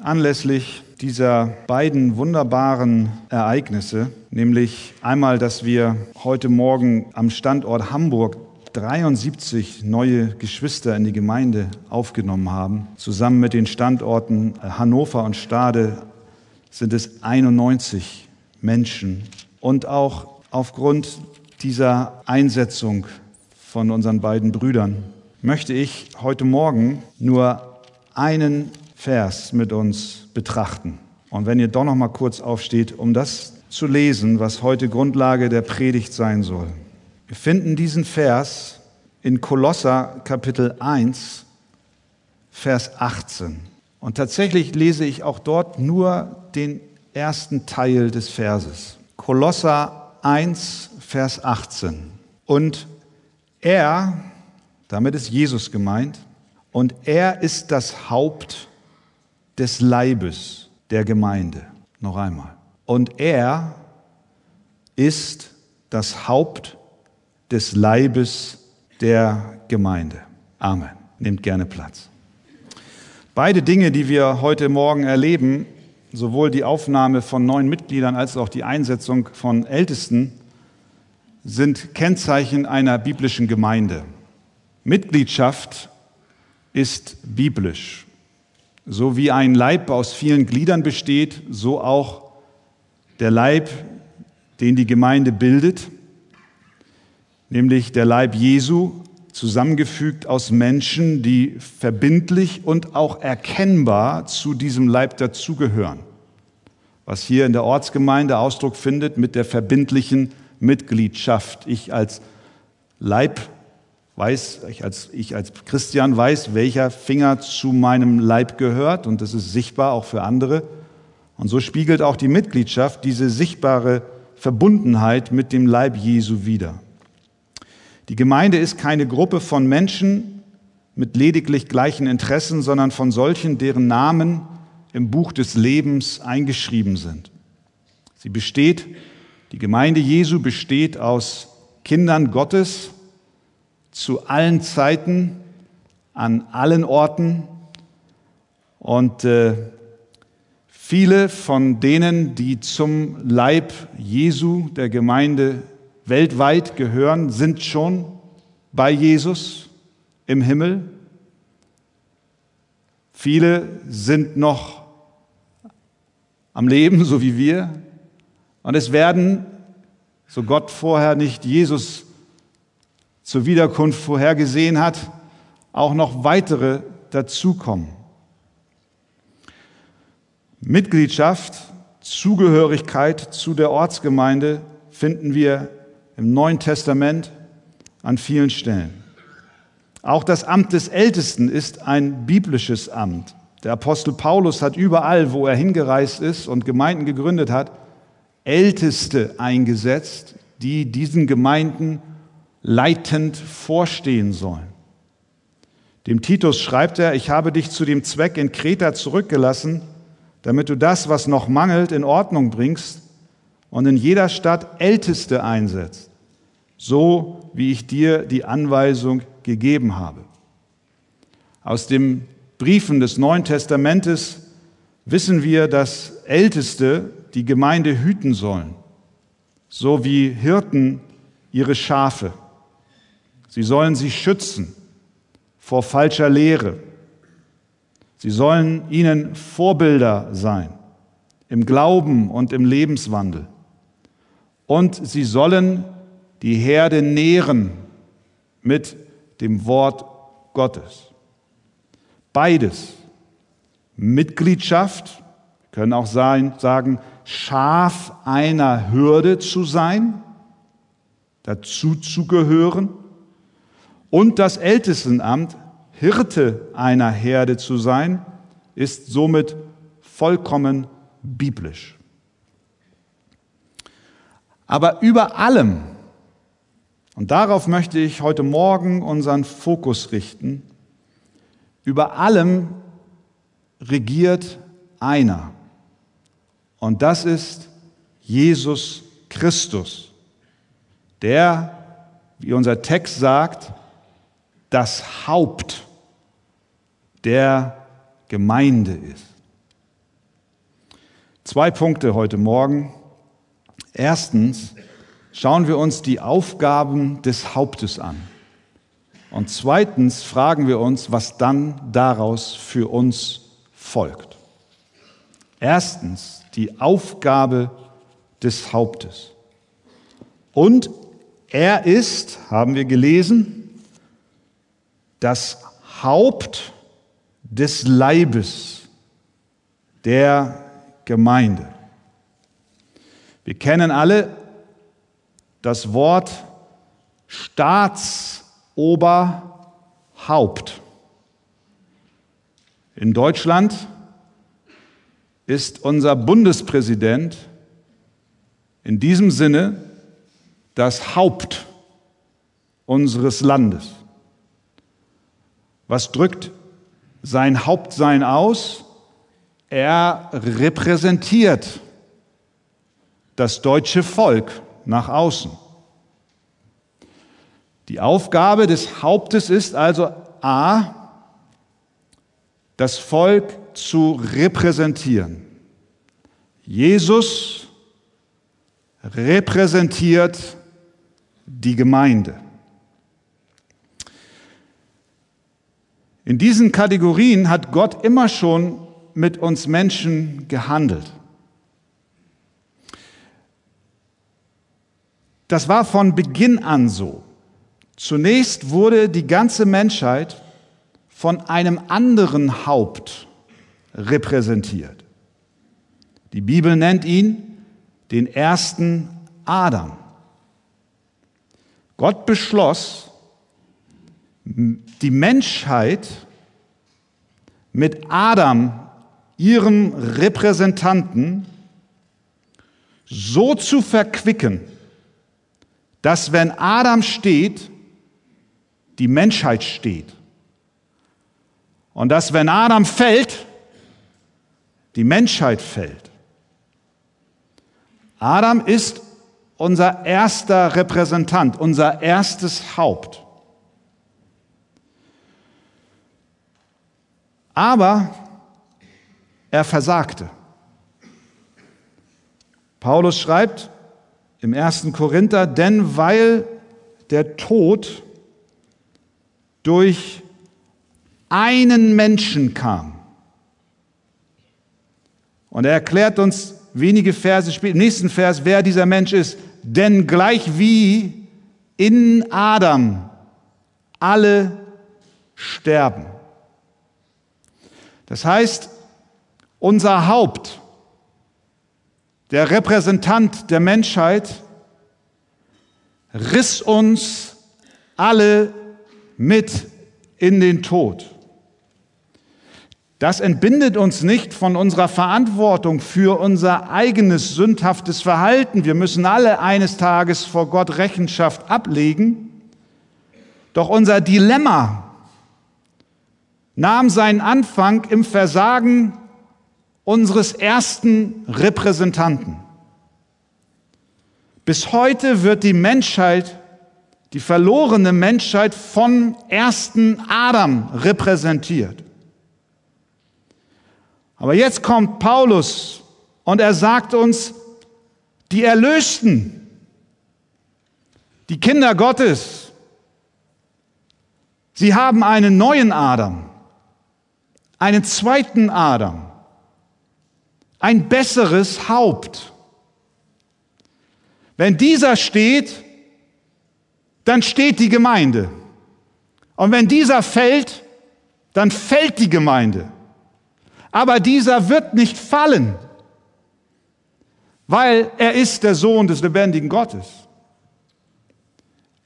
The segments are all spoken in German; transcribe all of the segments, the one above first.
anlässlich dieser beiden wunderbaren Ereignisse, nämlich einmal, dass wir heute Morgen am Standort Hamburg 73 neue Geschwister in die Gemeinde aufgenommen haben. Zusammen mit den Standorten Hannover und Stade sind es 91 Menschen. Und auch aufgrund dieser Einsetzung von unseren beiden Brüdern möchte ich heute Morgen nur einen Vers mit uns betrachten. Und wenn ihr doch noch mal kurz aufsteht, um das zu lesen, was heute Grundlage der Predigt sein soll. Wir finden diesen Vers in Kolosser Kapitel 1, Vers 18. Und tatsächlich lese ich auch dort nur den ersten Teil des Verses. Kolosser 1, Vers 18. Und er, damit ist Jesus gemeint, und er ist das Haupt des Leibes der Gemeinde. Noch einmal. Und er ist das Haupt des Leibes der Gemeinde. Amen. Nehmt gerne Platz. Beide Dinge, die wir heute Morgen erleben, sowohl die Aufnahme von neuen Mitgliedern als auch die Einsetzung von Ältesten, sind Kennzeichen einer biblischen Gemeinde. Mitgliedschaft ist biblisch. So wie ein Leib aus vielen Gliedern besteht, so auch der Leib, den die Gemeinde bildet, nämlich der Leib Jesu, zusammengefügt aus Menschen, die verbindlich und auch erkennbar zu diesem Leib dazugehören. Was hier in der Ortsgemeinde Ausdruck findet mit der verbindlichen Mitgliedschaft. Ich als Leib weiß, ich als, ich als Christian weiß, welcher Finger zu meinem Leib gehört und das ist sichtbar auch für andere. Und so spiegelt auch die Mitgliedschaft diese sichtbare Verbundenheit mit dem Leib Jesu wider. Die Gemeinde ist keine Gruppe von Menschen mit lediglich gleichen Interessen, sondern von solchen, deren Namen im Buch des Lebens eingeschrieben sind. Sie besteht, die Gemeinde Jesu besteht aus Kindern Gottes, zu allen Zeiten, an allen Orten. Und äh, viele von denen, die zum Leib Jesu der Gemeinde weltweit gehören, sind schon bei Jesus im Himmel. Viele sind noch am Leben, so wie wir. Und es werden, so Gott vorher nicht Jesus zur Wiederkunft vorhergesehen hat, auch noch weitere dazukommen. Mitgliedschaft, Zugehörigkeit zu der Ortsgemeinde finden wir im Neuen Testament an vielen Stellen. Auch das Amt des Ältesten ist ein biblisches Amt. Der Apostel Paulus hat überall, wo er hingereist ist und Gemeinden gegründet hat, Älteste eingesetzt, die diesen Gemeinden leitend vorstehen sollen. Dem Titus schreibt er, ich habe dich zu dem Zweck in Kreta zurückgelassen, damit du das, was noch mangelt, in Ordnung bringst und in jeder Stadt Älteste einsetzt, so wie ich dir die Anweisung gegeben habe. Aus den Briefen des Neuen Testamentes wissen wir, dass Älteste die Gemeinde hüten sollen, so wie Hirten ihre Schafe. Sie sollen sie schützen vor falscher Lehre. Sie sollen ihnen Vorbilder sein im Glauben und im Lebenswandel. Und sie sollen die Herde nähren mit dem Wort Gottes. Beides. Mitgliedschaft, können auch sein, sagen, Schaf einer Hürde zu sein, dazu zu gehören und das Ältestenamt, Hirte einer Herde zu sein, ist somit vollkommen biblisch. Aber über allem, und darauf möchte ich heute Morgen unseren Fokus richten, über allem regiert einer. Und das ist Jesus Christus, der, wie unser Text sagt, das Haupt der Gemeinde ist. Zwei Punkte heute Morgen. Erstens schauen wir uns die Aufgaben des Hauptes an. Und zweitens fragen wir uns, was dann daraus für uns folgt. Erstens die Aufgabe des Hauptes. Und er ist, haben wir gelesen, das Haupt des Leibes der Gemeinde. Wir kennen alle das Wort Staatsoberhaupt. In Deutschland ist unser Bundespräsident in diesem Sinne das Haupt unseres Landes. Was drückt sein Hauptsein aus? Er repräsentiert das deutsche Volk nach außen. Die Aufgabe des Hauptes ist also a, das Volk zu repräsentieren. Jesus repräsentiert die Gemeinde. In diesen Kategorien hat Gott immer schon mit uns Menschen gehandelt. Das war von Beginn an so. Zunächst wurde die ganze Menschheit von einem anderen Haupt repräsentiert. Die Bibel nennt ihn den ersten Adam. Gott beschloss, die Menschheit mit Adam, ihrem Repräsentanten, so zu verquicken, dass wenn Adam steht, die Menschheit steht. Und dass wenn Adam fällt, die Menschheit fällt. Adam ist unser erster Repräsentant, unser erstes Haupt. Aber er versagte. Paulus schreibt im ersten Korinther, denn weil der Tod durch einen Menschen kam. Und er erklärt uns wenige Verse später, im nächsten Vers, wer dieser Mensch ist. Denn gleich wie in Adam alle sterben. Das heißt, unser Haupt, der Repräsentant der Menschheit, riss uns alle mit in den Tod. Das entbindet uns nicht von unserer Verantwortung für unser eigenes sündhaftes Verhalten. Wir müssen alle eines Tages vor Gott Rechenschaft ablegen. Doch unser Dilemma nahm seinen Anfang im Versagen unseres ersten Repräsentanten. Bis heute wird die Menschheit die verlorene Menschheit von ersten Adam repräsentiert. Aber jetzt kommt Paulus und er sagt uns, die Erlösten, die Kinder Gottes, sie haben einen neuen Adam, einen zweiten Adam, ein besseres Haupt. Wenn dieser steht, dann steht die Gemeinde. Und wenn dieser fällt, dann fällt die Gemeinde. Aber dieser wird nicht fallen, weil er ist der Sohn des lebendigen Gottes.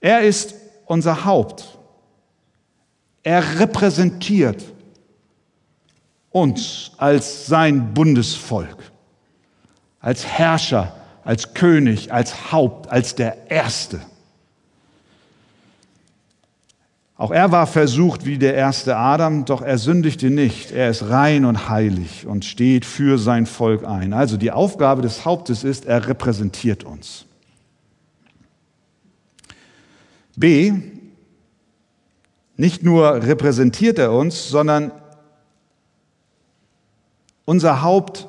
Er ist unser Haupt. Er repräsentiert uns als sein Bundesvolk, als Herrscher, als König, als Haupt, als der Erste. Auch er war versucht wie der erste Adam, doch er sündigte nicht. Er ist rein und heilig und steht für sein Volk ein. Also die Aufgabe des Hauptes ist, er repräsentiert uns. B, nicht nur repräsentiert er uns, sondern unser Haupt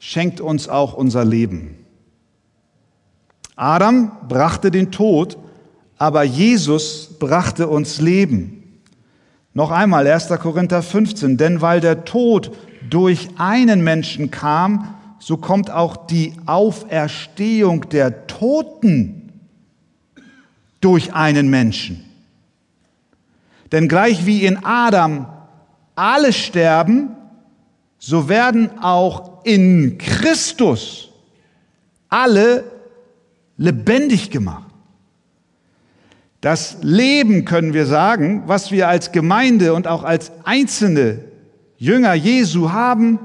schenkt uns auch unser Leben. Adam brachte den Tod, aber Jesus brachte uns Leben. Noch einmal 1. Korinther 15, denn weil der Tod durch einen Menschen kam, so kommt auch die Auferstehung der Toten durch einen Menschen. Denn gleich wie in Adam alle sterben, so werden auch in Christus alle lebendig gemacht. Das Leben, können wir sagen, was wir als Gemeinde und auch als einzelne Jünger Jesu haben,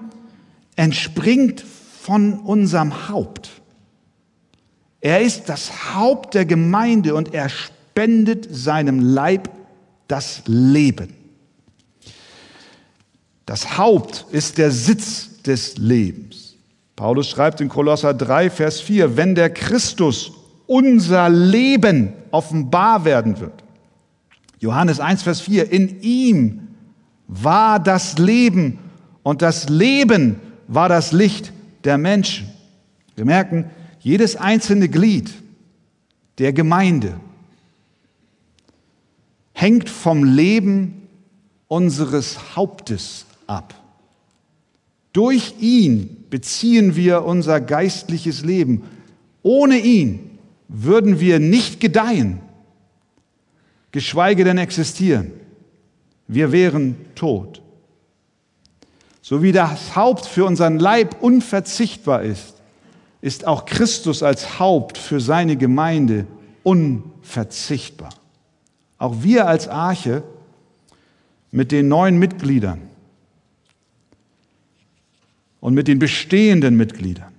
entspringt von unserem Haupt. Er ist das Haupt der Gemeinde und er spendet seinem Leib das Leben. Das Haupt ist der Sitz des Lebens. Paulus schreibt in Kolosser 3, Vers 4, wenn der Christus unser Leben offenbar werden wird. Johannes 1, Vers 4, in ihm war das Leben und das Leben war das Licht der Menschen. Wir merken, jedes einzelne Glied der Gemeinde hängt vom Leben unseres Hauptes ab. Durch ihn beziehen wir unser geistliches Leben. Ohne ihn würden wir nicht gedeihen, geschweige denn existieren. Wir wären tot. So wie das Haupt für unseren Leib unverzichtbar ist, ist auch Christus als Haupt für seine Gemeinde unverzichtbar. Auch wir als Arche mit den neuen Mitgliedern und mit den bestehenden Mitgliedern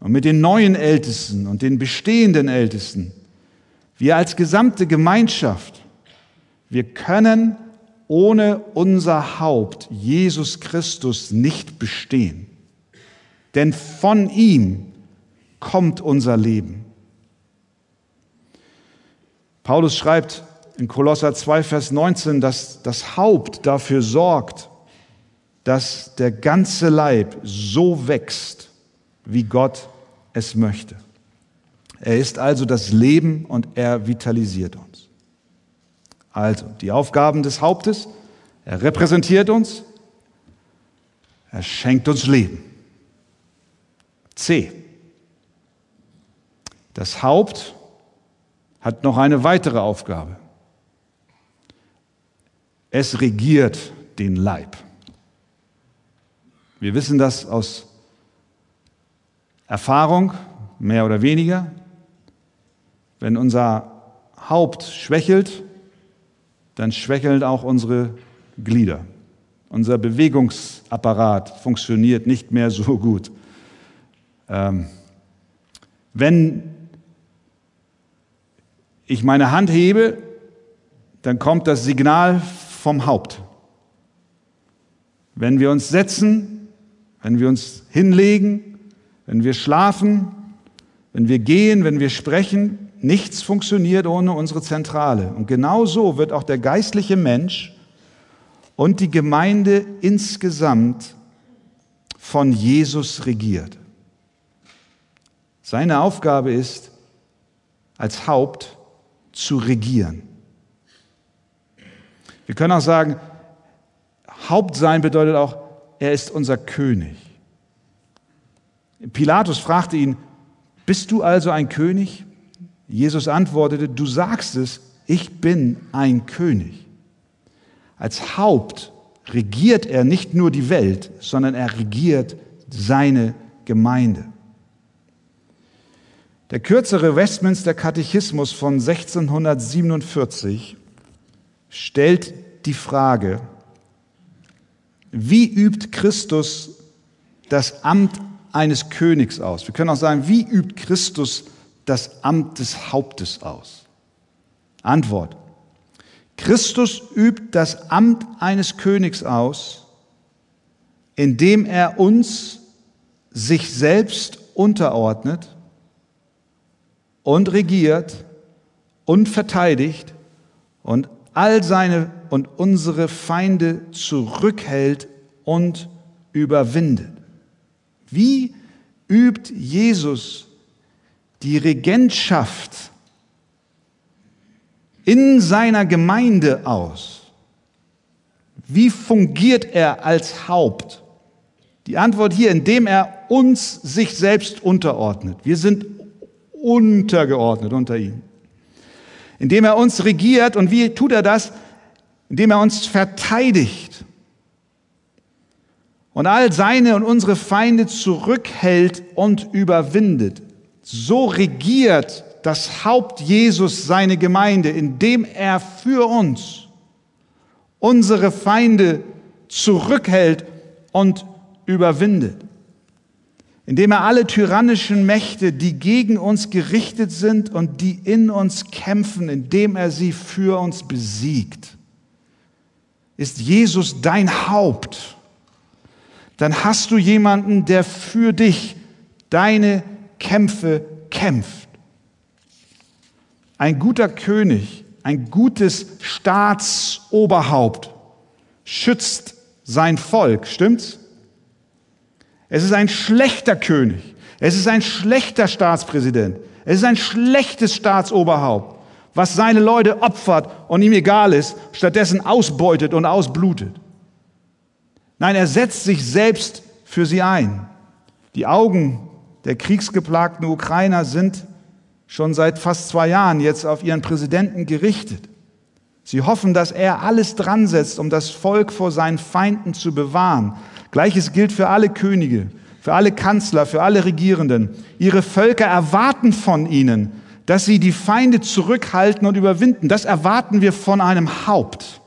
und mit den neuen Ältesten und den bestehenden Ältesten, wir als gesamte Gemeinschaft, wir können ohne unser Haupt, Jesus Christus, nicht bestehen. Denn von ihm kommt unser Leben. Paulus schreibt in Kolosser 2, Vers 19, dass das Haupt dafür sorgt, dass der ganze Leib so wächst, wie Gott es möchte. Er ist also das Leben und er vitalisiert uns. Also die Aufgaben des Hauptes, er repräsentiert uns, er schenkt uns Leben. C. Das Haupt hat noch eine weitere Aufgabe. Es regiert den Leib. Wir wissen das aus Erfahrung, mehr oder weniger. Wenn unser Haupt schwächelt, dann schwächeln auch unsere Glieder. Unser Bewegungsapparat funktioniert nicht mehr so gut. Ähm, wenn ich meine Hand hebe, dann kommt das Signal vom Haupt. Wenn wir uns setzen, wenn wir uns hinlegen, wenn wir schlafen, wenn wir gehen, wenn wir sprechen, nichts funktioniert ohne unsere Zentrale. Und genau so wird auch der geistliche Mensch und die Gemeinde insgesamt von Jesus regiert. Seine Aufgabe ist, als Haupt zu regieren. Wir können auch sagen, Haupt sein bedeutet auch, er ist unser König. Pilatus fragte ihn, bist du also ein König? Jesus antwortete, du sagst es, ich bin ein König. Als Haupt regiert er nicht nur die Welt, sondern er regiert seine Gemeinde. Der kürzere Westminster Katechismus von 1647 stellt die Frage, wie übt Christus das Amt eines Königs aus. Wir können auch sagen, wie übt Christus das Amt des Hauptes aus? Antwort. Christus übt das Amt eines Königs aus, indem er uns sich selbst unterordnet und regiert und verteidigt und all seine und unsere Feinde zurückhält und überwindet. Wie übt Jesus die Regentschaft in seiner Gemeinde aus? Wie fungiert er als Haupt? Die Antwort hier, indem er uns sich selbst unterordnet. Wir sind untergeordnet unter ihm. Indem er uns regiert und wie tut er das? Indem er uns verteidigt und all seine und unsere Feinde zurückhält und überwindet. So regiert das Haupt Jesus seine Gemeinde, indem er für uns unsere Feinde zurückhält und überwindet. Indem er alle tyrannischen Mächte, die gegen uns gerichtet sind und die in uns kämpfen, indem er sie für uns besiegt. Ist Jesus dein Haupt? Dann hast du jemanden, der für dich deine Kämpfe kämpft. Ein guter König ein gutes Staatsoberhaupt schützt sein Volk, stimmt's? Es ist ein schlechter König. Es ist ein schlechter Staatspräsident. Es ist ein schlechtes Staatsoberhaupt, was seine Leute opfert und ihm egal ist, stattdessen ausbeutet und ausblutet. Nein, er setzt sich selbst für sie ein. Die Augen der kriegsgeplagten Ukrainer sind schon seit fast zwei Jahren jetzt auf ihren Präsidenten gerichtet. Sie hoffen, dass er alles dran setzt, um das Volk vor seinen Feinden zu bewahren. Gleiches gilt für alle Könige, für alle Kanzler, für alle Regierenden. Ihre Völker erwarten von ihnen, dass sie die Feinde zurückhalten und überwinden. Das erwarten wir von einem Haupt.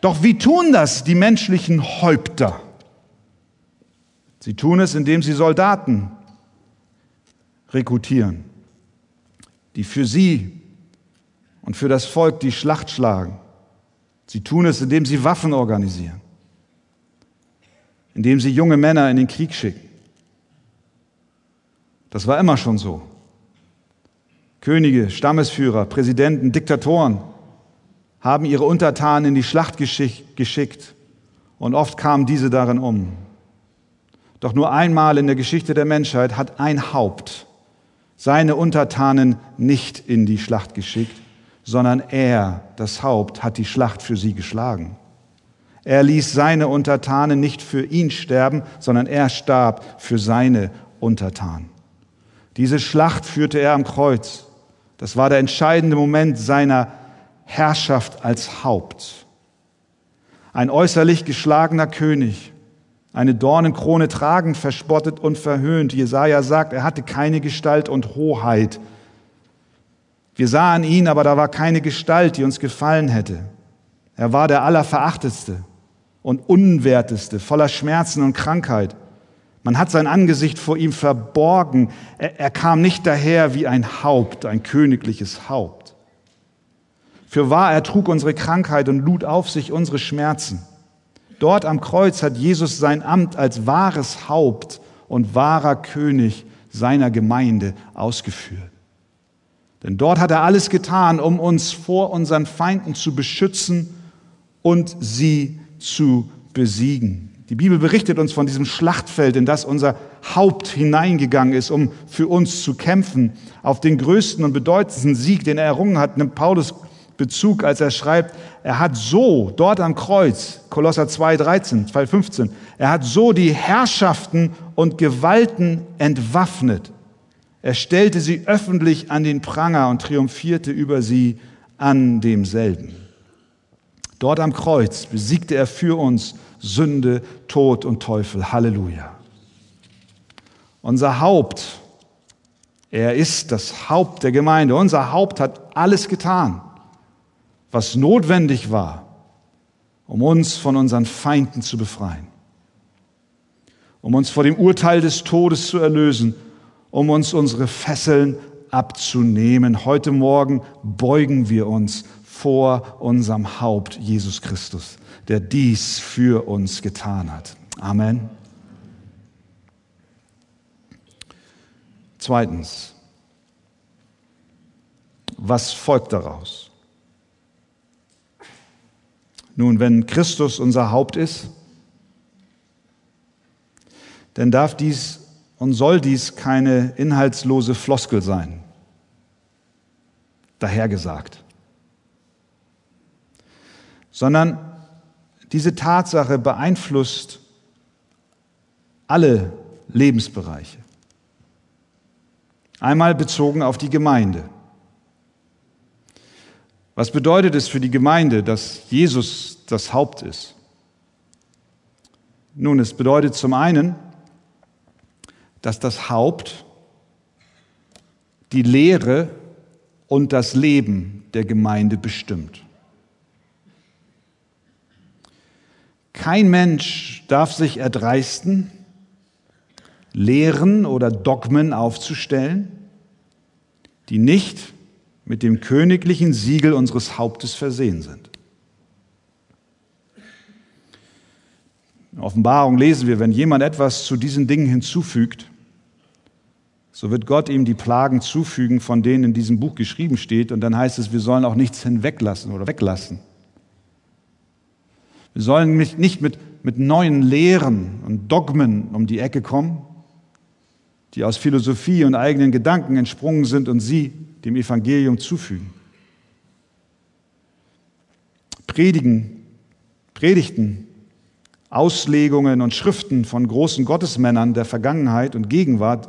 Doch wie tun das die menschlichen Häupter? Sie tun es, indem sie Soldaten rekrutieren, die für sie und für das Volk die Schlacht schlagen. Sie tun es, indem sie Waffen organisieren, indem sie junge Männer in den Krieg schicken. Das war immer schon so. Könige, Stammesführer, Präsidenten, Diktatoren haben ihre Untertanen in die Schlacht geschickt und oft kamen diese darin um. Doch nur einmal in der Geschichte der Menschheit hat ein Haupt seine Untertanen nicht in die Schlacht geschickt, sondern er, das Haupt, hat die Schlacht für sie geschlagen. Er ließ seine Untertanen nicht für ihn sterben, sondern er starb für seine Untertanen. Diese Schlacht führte er am Kreuz. Das war der entscheidende Moment seiner Herrschaft als Haupt. Ein äußerlich geschlagener König, eine Dornenkrone tragend, verspottet und verhöhnt. Jesaja sagt, er hatte keine Gestalt und Hoheit. Wir sahen ihn, aber da war keine Gestalt, die uns gefallen hätte. Er war der Allerverachtetste und Unwerteste, voller Schmerzen und Krankheit. Man hat sein Angesicht vor ihm verborgen. Er, er kam nicht daher wie ein Haupt, ein königliches Haupt. Für wahr, er trug unsere Krankheit und lud auf sich unsere Schmerzen. Dort am Kreuz hat Jesus sein Amt als wahres Haupt und wahrer König seiner Gemeinde ausgeführt. Denn dort hat er alles getan, um uns vor unseren Feinden zu beschützen und sie zu besiegen. Die Bibel berichtet uns von diesem Schlachtfeld, in das unser Haupt hineingegangen ist, um für uns zu kämpfen. Auf den größten und bedeutendsten Sieg, den er errungen hat, nimmt Paulus Bezug, als er schreibt, er hat so dort am Kreuz, Kolosser 2, 13, 2, 15, er hat so die Herrschaften und Gewalten entwaffnet. Er stellte sie öffentlich an den Pranger und triumphierte über sie an demselben. Dort am Kreuz besiegte er für uns Sünde, Tod und Teufel. Halleluja. Unser Haupt, er ist das Haupt der Gemeinde. Unser Haupt hat alles getan was notwendig war, um uns von unseren Feinden zu befreien, um uns vor dem Urteil des Todes zu erlösen, um uns unsere Fesseln abzunehmen. Heute Morgen beugen wir uns vor unserem Haupt Jesus Christus, der dies für uns getan hat. Amen. Zweitens, was folgt daraus? Nun, wenn Christus unser Haupt ist, denn darf dies und soll dies keine inhaltslose Floskel sein. Dahergesagt. Sondern diese Tatsache beeinflusst alle Lebensbereiche. Einmal bezogen auf die Gemeinde. Was bedeutet es für die Gemeinde, dass Jesus das Haupt ist? Nun, es bedeutet zum einen, dass das Haupt die Lehre und das Leben der Gemeinde bestimmt. Kein Mensch darf sich erdreisten, Lehren oder Dogmen aufzustellen, die nicht mit dem königlichen Siegel unseres Hauptes versehen sind. In Offenbarung lesen wir, wenn jemand etwas zu diesen Dingen hinzufügt, so wird Gott ihm die Plagen zufügen, von denen in diesem Buch geschrieben steht, und dann heißt es, wir sollen auch nichts hinweglassen oder weglassen. Wir sollen nicht mit, mit neuen Lehren und Dogmen um die Ecke kommen, die aus Philosophie und eigenen Gedanken entsprungen sind und sie dem Evangelium zufügen. Predigen, Predigten, Auslegungen und Schriften von großen Gottesmännern der Vergangenheit und Gegenwart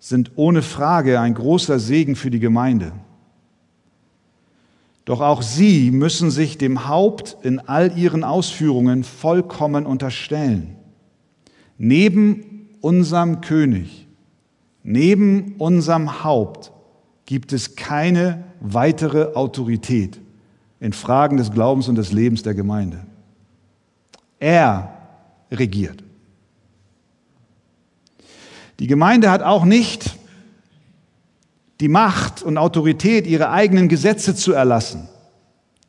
sind ohne Frage ein großer Segen für die Gemeinde. Doch auch sie müssen sich dem Haupt in all ihren Ausführungen vollkommen unterstellen. Neben unserem König, neben unserem Haupt gibt es keine weitere Autorität in Fragen des Glaubens und des Lebens der Gemeinde. Er regiert. Die Gemeinde hat auch nicht die Macht und Autorität, ihre eigenen Gesetze zu erlassen.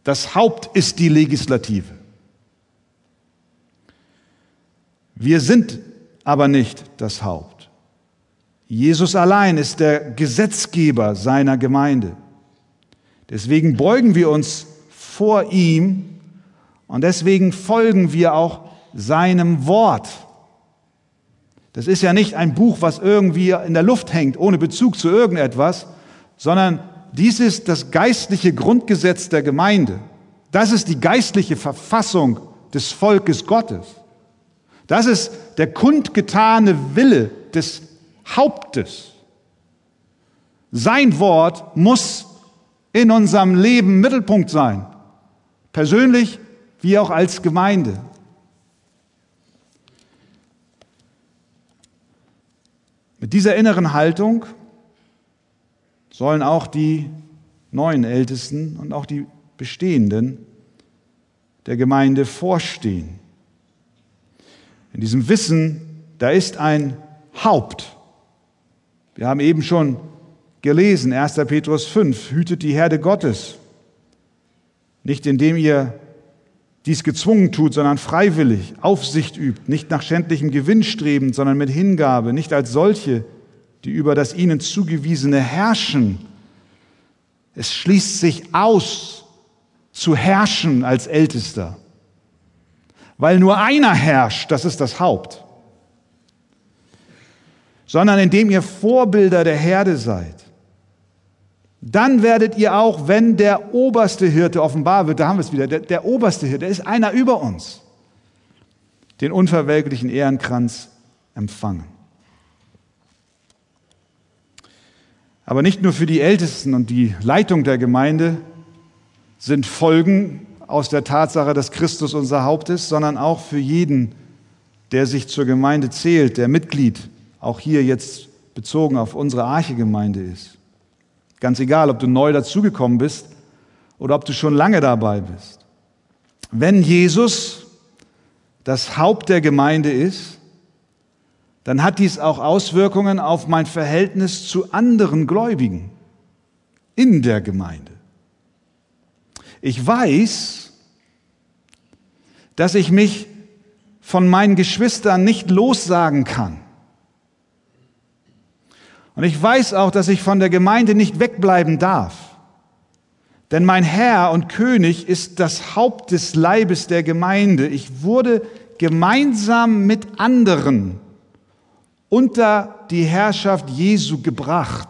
Das Haupt ist die Legislative. Wir sind aber nicht das Haupt. Jesus allein ist der Gesetzgeber seiner Gemeinde. Deswegen beugen wir uns vor ihm und deswegen folgen wir auch seinem Wort. Das ist ja nicht ein Buch, was irgendwie in der Luft hängt, ohne Bezug zu irgendetwas, sondern dies ist das geistliche Grundgesetz der Gemeinde. Das ist die geistliche Verfassung des Volkes Gottes. Das ist der kundgetane Wille des Hauptes. Sein Wort muss in unserem Leben Mittelpunkt sein, persönlich wie auch als Gemeinde. Mit dieser inneren Haltung sollen auch die neuen Ältesten und auch die bestehenden der Gemeinde vorstehen. In diesem Wissen, da ist ein Haupt. Wir haben eben schon gelesen, 1. Petrus 5, hütet die Herde Gottes, nicht indem ihr dies gezwungen tut, sondern freiwillig, Aufsicht übt, nicht nach schändlichem Gewinn strebend, sondern mit Hingabe, nicht als solche, die über das ihnen zugewiesene herrschen. Es schließt sich aus, zu herrschen als Ältester, weil nur einer herrscht, das ist das Haupt, sondern indem ihr Vorbilder der Herde seid dann werdet ihr auch, wenn der oberste Hirte offenbar wird, da haben wir es wieder, der, der oberste Hirte, der ist einer über uns, den unverwelklichen Ehrenkranz empfangen. Aber nicht nur für die Ältesten und die Leitung der Gemeinde sind Folgen aus der Tatsache, dass Christus unser Haupt ist, sondern auch für jeden, der sich zur Gemeinde zählt, der Mitglied, auch hier jetzt bezogen auf unsere Archegemeinde ist. Ganz egal, ob du neu dazugekommen bist oder ob du schon lange dabei bist. Wenn Jesus das Haupt der Gemeinde ist, dann hat dies auch Auswirkungen auf mein Verhältnis zu anderen Gläubigen in der Gemeinde. Ich weiß, dass ich mich von meinen Geschwistern nicht lossagen kann. Und ich weiß auch, dass ich von der Gemeinde nicht wegbleiben darf. Denn mein Herr und König ist das Haupt des Leibes der Gemeinde. Ich wurde gemeinsam mit anderen unter die Herrschaft Jesu gebracht.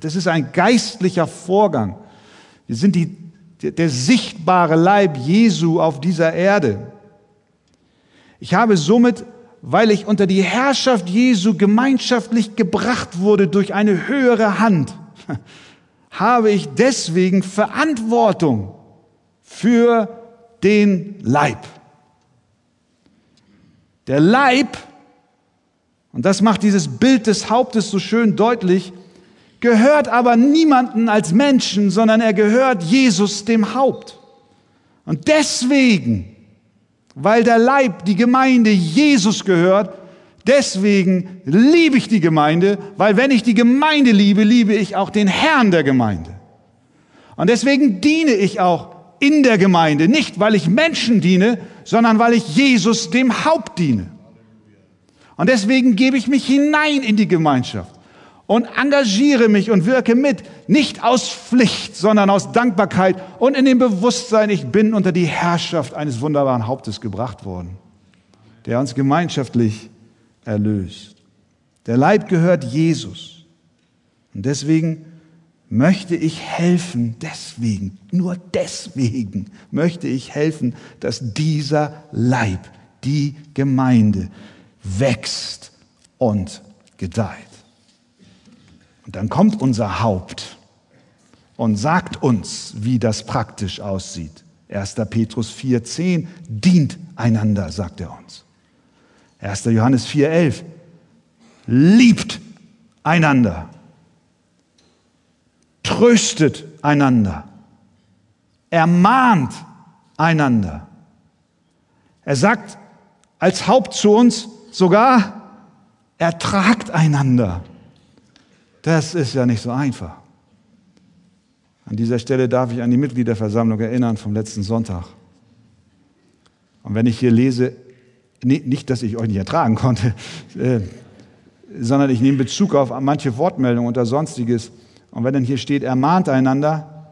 Das ist ein geistlicher Vorgang. Wir sind die, der sichtbare Leib Jesu auf dieser Erde. Ich habe somit, weil ich unter die Herrschaft Jesu gemeinschaftlich gebracht wurde durch eine höhere Hand, habe ich deswegen Verantwortung für den Leib. Der Leib, und das macht dieses Bild des Hauptes so schön deutlich, gehört aber niemanden als Menschen, sondern er gehört Jesus dem Haupt. Und deswegen, weil der Leib, die Gemeinde Jesus gehört, deswegen liebe ich die Gemeinde, weil wenn ich die Gemeinde liebe, liebe ich auch den Herrn der Gemeinde. Und deswegen diene ich auch in der Gemeinde, nicht weil ich Menschen diene, sondern weil ich Jesus dem Haupt diene. Und deswegen gebe ich mich hinein in die Gemeinschaft und engagiere mich und wirke mit, nicht aus Pflicht, sondern aus Dankbarkeit und in dem Bewusstsein, ich bin unter die Herrschaft eines wunderbaren Hauptes gebracht worden, der uns gemeinschaftlich erlöst. Der Leib gehört Jesus. Und deswegen möchte ich helfen, deswegen, nur deswegen möchte ich helfen, dass dieser Leib, die Gemeinde, wächst und gedeiht. Und dann kommt unser Haupt und sagt uns, wie das praktisch aussieht. 1. Petrus 4.10, dient einander, sagt er uns. 1. Johannes 4.11, liebt einander tröstet einander, ermahnt einander. Er sagt als Haupt zu uns sogar, ertragt einander. Das ist ja nicht so einfach. An dieser Stelle darf ich an die Mitgliederversammlung erinnern vom letzten Sonntag. Und wenn ich hier lese, nicht, dass ich euch nicht ertragen konnte, äh, sondern ich nehme Bezug auf manche Wortmeldungen oder sonstiges, und wenn dann hier steht, ermahnt einander,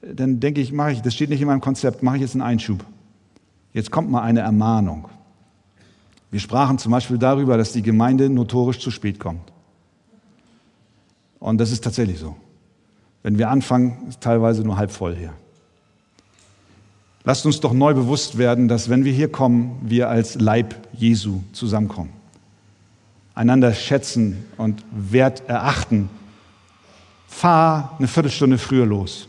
dann denke ich, mache ich, das steht nicht in meinem Konzept, mache ich jetzt einen Einschub. Jetzt kommt mal eine Ermahnung. Wir sprachen zum Beispiel darüber, dass die Gemeinde notorisch zu spät kommt. Und das ist tatsächlich so. Wenn wir anfangen, ist teilweise nur halb voll hier. Lasst uns doch neu bewusst werden, dass wenn wir hier kommen, wir als Leib Jesu zusammenkommen. Einander schätzen und wert erachten fahr eine Viertelstunde früher los.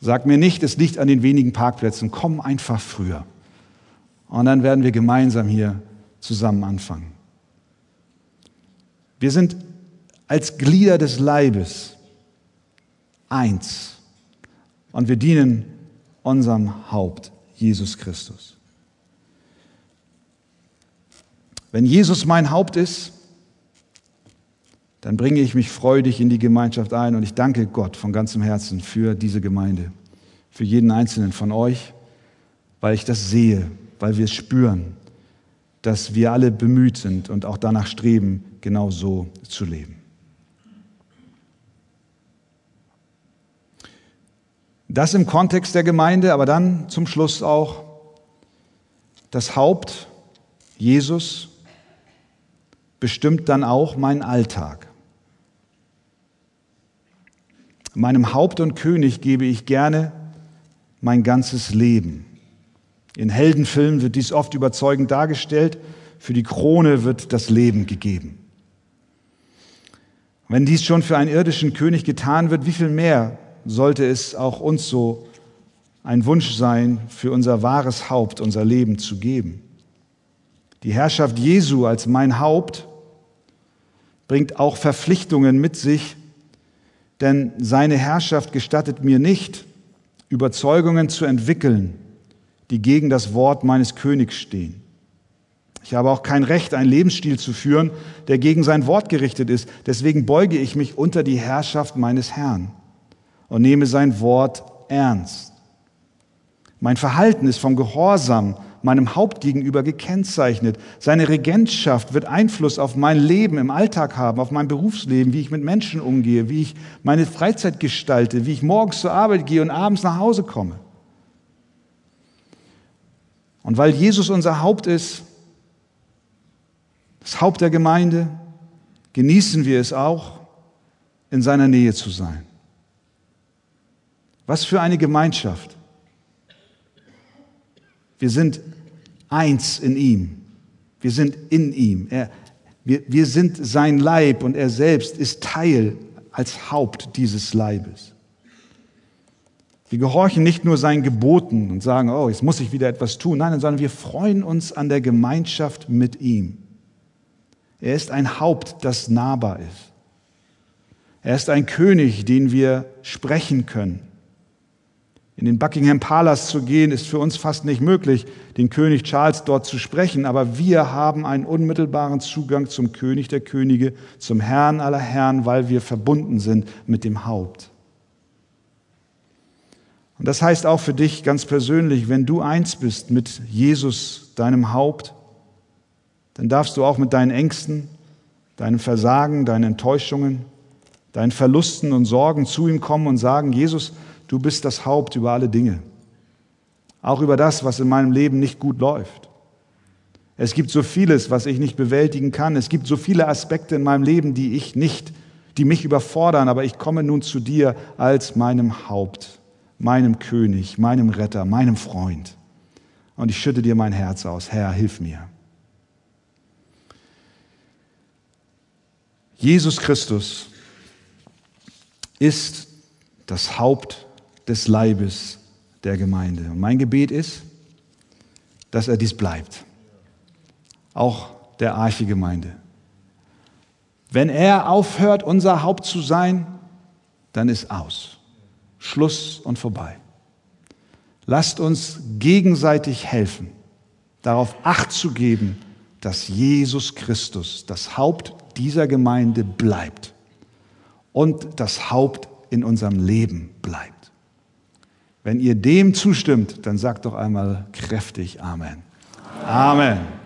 Sag mir nicht, es liegt an den wenigen Parkplätzen. Komm einfach früher. Und dann werden wir gemeinsam hier zusammen anfangen. Wir sind als Glieder des Leibes eins. Und wir dienen unserem Haupt, Jesus Christus. Wenn Jesus mein Haupt ist, dann bringe ich mich freudig in die Gemeinschaft ein und ich danke Gott von ganzem Herzen für diese Gemeinde, für jeden einzelnen von euch, weil ich das sehe, weil wir es spüren, dass wir alle bemüht sind und auch danach streben, genau so zu leben. Das im Kontext der Gemeinde, aber dann zum Schluss auch das Haupt, Jesus, bestimmt dann auch meinen Alltag. Meinem Haupt und König gebe ich gerne mein ganzes Leben. In Heldenfilmen wird dies oft überzeugend dargestellt. Für die Krone wird das Leben gegeben. Wenn dies schon für einen irdischen König getan wird, wie viel mehr sollte es auch uns so ein Wunsch sein, für unser wahres Haupt unser Leben zu geben? Die Herrschaft Jesu als mein Haupt bringt auch Verpflichtungen mit sich, denn seine Herrschaft gestattet mir nicht, Überzeugungen zu entwickeln, die gegen das Wort meines Königs stehen. Ich habe auch kein Recht, einen Lebensstil zu führen, der gegen sein Wort gerichtet ist. Deswegen beuge ich mich unter die Herrschaft meines Herrn und nehme sein Wort ernst. Mein Verhalten ist vom Gehorsam meinem Haupt gegenüber gekennzeichnet. Seine Regentschaft wird Einfluss auf mein Leben im Alltag haben, auf mein Berufsleben, wie ich mit Menschen umgehe, wie ich meine Freizeit gestalte, wie ich morgens zur Arbeit gehe und abends nach Hause komme. Und weil Jesus unser Haupt ist, das Haupt der Gemeinde, genießen wir es auch, in seiner Nähe zu sein. Was für eine Gemeinschaft. Wir sind eins in ihm. Wir sind in ihm. Er, wir, wir sind sein Leib und er selbst ist Teil als Haupt dieses Leibes. Wir gehorchen nicht nur seinen Geboten und sagen, oh, jetzt muss ich wieder etwas tun. Nein, sondern wir freuen uns an der Gemeinschaft mit ihm. Er ist ein Haupt, das nahbar ist. Er ist ein König, den wir sprechen können. In den Buckingham Palace zu gehen, ist für uns fast nicht möglich, den König Charles dort zu sprechen, aber wir haben einen unmittelbaren Zugang zum König der Könige, zum Herrn aller Herren, weil wir verbunden sind mit dem Haupt. Und das heißt auch für dich ganz persönlich, wenn du eins bist mit Jesus, deinem Haupt, dann darfst du auch mit deinen Ängsten, deinem Versagen, deinen Enttäuschungen, deinen Verlusten und Sorgen zu ihm kommen und sagen, Jesus, du bist das Haupt über alle Dinge. Auch über das, was in meinem Leben nicht gut läuft. Es gibt so vieles, was ich nicht bewältigen kann. Es gibt so viele Aspekte in meinem Leben, die ich nicht, die mich überfordern, aber ich komme nun zu dir als meinem Haupt, meinem König, meinem Retter, meinem Freund. Und ich schütte dir mein Herz aus. Herr, hilf mir. Jesus Christus ist das Haupt des Leibes der Gemeinde. Und mein Gebet ist, dass er dies bleibt. Auch der Arche-Gemeinde. Wenn er aufhört, unser Haupt zu sein, dann ist aus. Schluss und vorbei. Lasst uns gegenseitig helfen, darauf acht zu geben, dass Jesus Christus das Haupt dieser Gemeinde bleibt und das Haupt in unserem Leben bleibt. Wenn ihr dem zustimmt, dann sagt doch einmal kräftig Amen. Amen.